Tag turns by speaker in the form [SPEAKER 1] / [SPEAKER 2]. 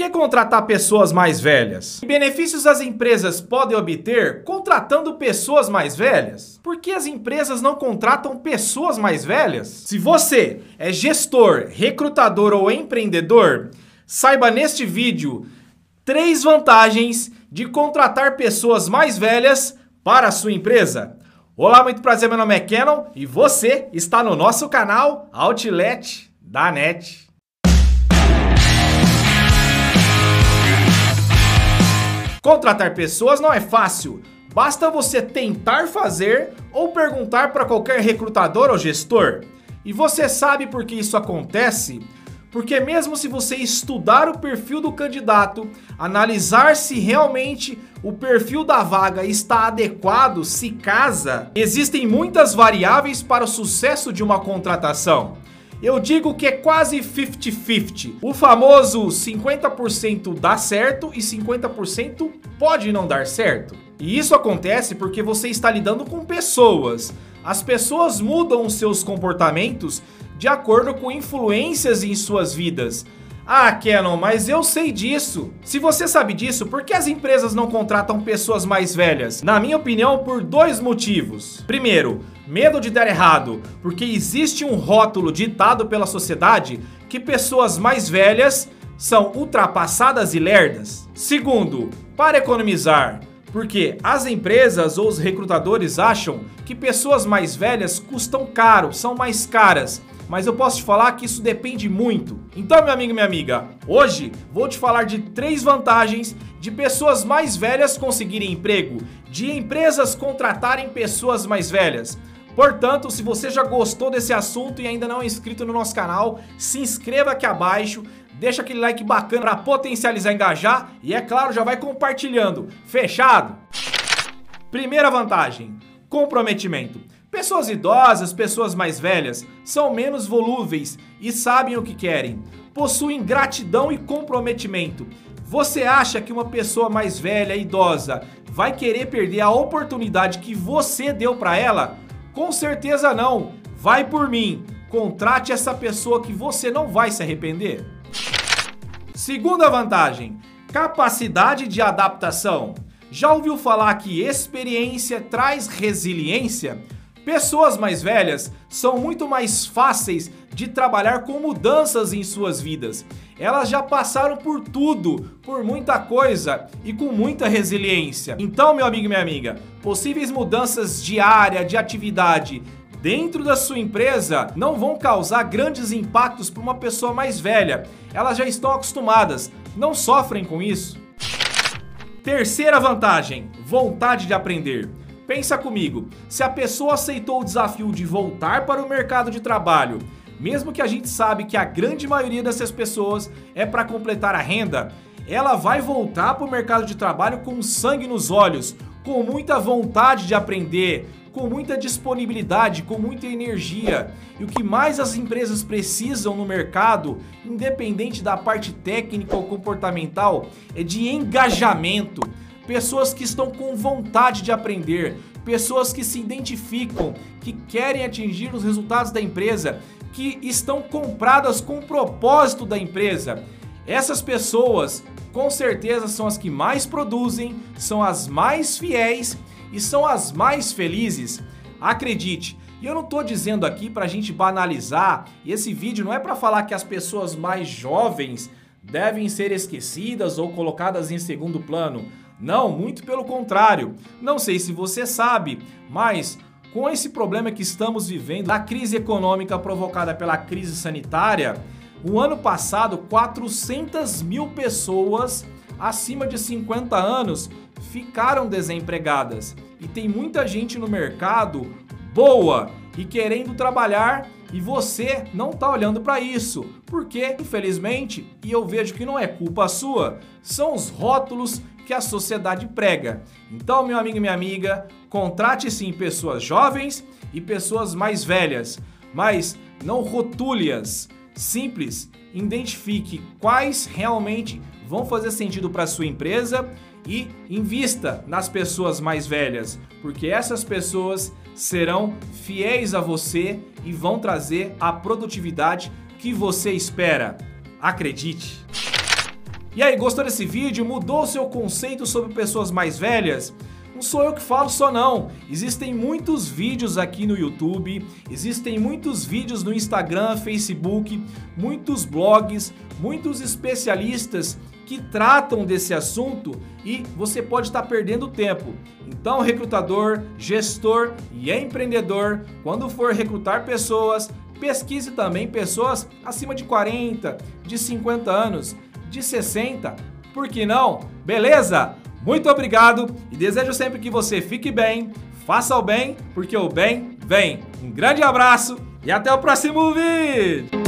[SPEAKER 1] que contratar pessoas mais velhas? Que benefícios as empresas podem obter contratando pessoas mais velhas? Por que as empresas não contratam pessoas mais velhas? Se você é gestor, recrutador ou empreendedor, saiba neste vídeo três vantagens de contratar pessoas mais velhas para a sua empresa. Olá, muito prazer, meu nome é Canon e você está no nosso canal Outlet da NET. Contratar pessoas não é fácil. Basta você tentar fazer ou perguntar para qualquer recrutador ou gestor. E você sabe por que isso acontece? Porque mesmo se você estudar o perfil do candidato, analisar se realmente o perfil da vaga está adequado, se casa, existem muitas variáveis para o sucesso de uma contratação eu digo que é quase 50-50. O famoso 50% dá certo e 50% pode não dar certo. E isso acontece porque você está lidando com pessoas. As pessoas mudam seus comportamentos de acordo com influências em suas vidas. Ah, Canon, mas eu sei disso. Se você sabe disso, por que as empresas não contratam pessoas mais velhas? Na minha opinião, por dois motivos. Primeiro, medo de dar errado, porque existe um rótulo ditado pela sociedade que pessoas mais velhas são ultrapassadas e lerdas. Segundo, para economizar, porque as empresas ou os recrutadores acham que pessoas mais velhas custam caro, são mais caras mas eu posso te falar que isso depende muito. Então, meu amigo e minha amiga, hoje vou te falar de três vantagens de pessoas mais velhas conseguirem emprego, de empresas contratarem pessoas mais velhas. Portanto, se você já gostou desse assunto e ainda não é inscrito no nosso canal, se inscreva aqui abaixo, deixa aquele like bacana para potencializar engajar e é claro, já vai compartilhando. Fechado? Primeira vantagem, comprometimento. Pessoas idosas, pessoas mais velhas, são menos volúveis e sabem o que querem. Possuem gratidão e comprometimento. Você acha que uma pessoa mais velha, idosa, vai querer perder a oportunidade que você deu para ela? Com certeza não. Vai por mim. Contrate essa pessoa que você não vai se arrepender. Segunda vantagem: capacidade de adaptação. Já ouviu falar que experiência traz resiliência? Pessoas mais velhas são muito mais fáceis de trabalhar com mudanças em suas vidas. Elas já passaram por tudo, por muita coisa e com muita resiliência. Então, meu amigo e minha amiga, possíveis mudanças de área, de atividade dentro da sua empresa não vão causar grandes impactos para uma pessoa mais velha. Elas já estão acostumadas, não sofrem com isso. Terceira vantagem: vontade de aprender. Pensa comigo, se a pessoa aceitou o desafio de voltar para o mercado de trabalho, mesmo que a gente sabe que a grande maioria dessas pessoas é para completar a renda, ela vai voltar para o mercado de trabalho com sangue nos olhos, com muita vontade de aprender, com muita disponibilidade, com muita energia. E o que mais as empresas precisam no mercado, independente da parte técnica ou comportamental, é de engajamento pessoas que estão com vontade de aprender, pessoas que se identificam, que querem atingir os resultados da empresa, que estão compradas com o propósito da empresa. Essas pessoas, com certeza, são as que mais produzem, são as mais fiéis e são as mais felizes. Acredite, e eu não estou dizendo aqui para a gente banalizar, esse vídeo não é para falar que as pessoas mais jovens devem ser esquecidas ou colocadas em segundo plano. Não, muito pelo contrário. Não sei se você sabe, mas com esse problema que estamos vivendo, da crise econômica provocada pela crise sanitária, o ano passado 400 mil pessoas acima de 50 anos ficaram desempregadas. E tem muita gente no mercado boa e querendo trabalhar e você não está olhando para isso. Porque, infelizmente, e eu vejo que não é culpa sua, são os rótulos que a sociedade prega. Então, meu amigo e minha amiga, contrate sim pessoas jovens e pessoas mais velhas, mas não rotule-as. Simples, identifique quais realmente vão fazer sentido para sua empresa e invista nas pessoas mais velhas, porque essas pessoas serão fiéis a você e vão trazer a produtividade que você espera. Acredite! E aí, gostou desse vídeo? Mudou seu conceito sobre pessoas mais velhas? Não sou eu que falo só não. Existem muitos vídeos aqui no YouTube, existem muitos vídeos no Instagram, Facebook, muitos blogs, muitos especialistas que tratam desse assunto e você pode estar perdendo tempo. Então, recrutador, gestor e empreendedor, quando for recrutar pessoas, pesquise também pessoas acima de 40, de 50 anos, de 60, por que não? Beleza? Muito obrigado e desejo sempre que você fique bem, faça o bem, porque o bem vem. Um grande abraço e até o próximo vídeo!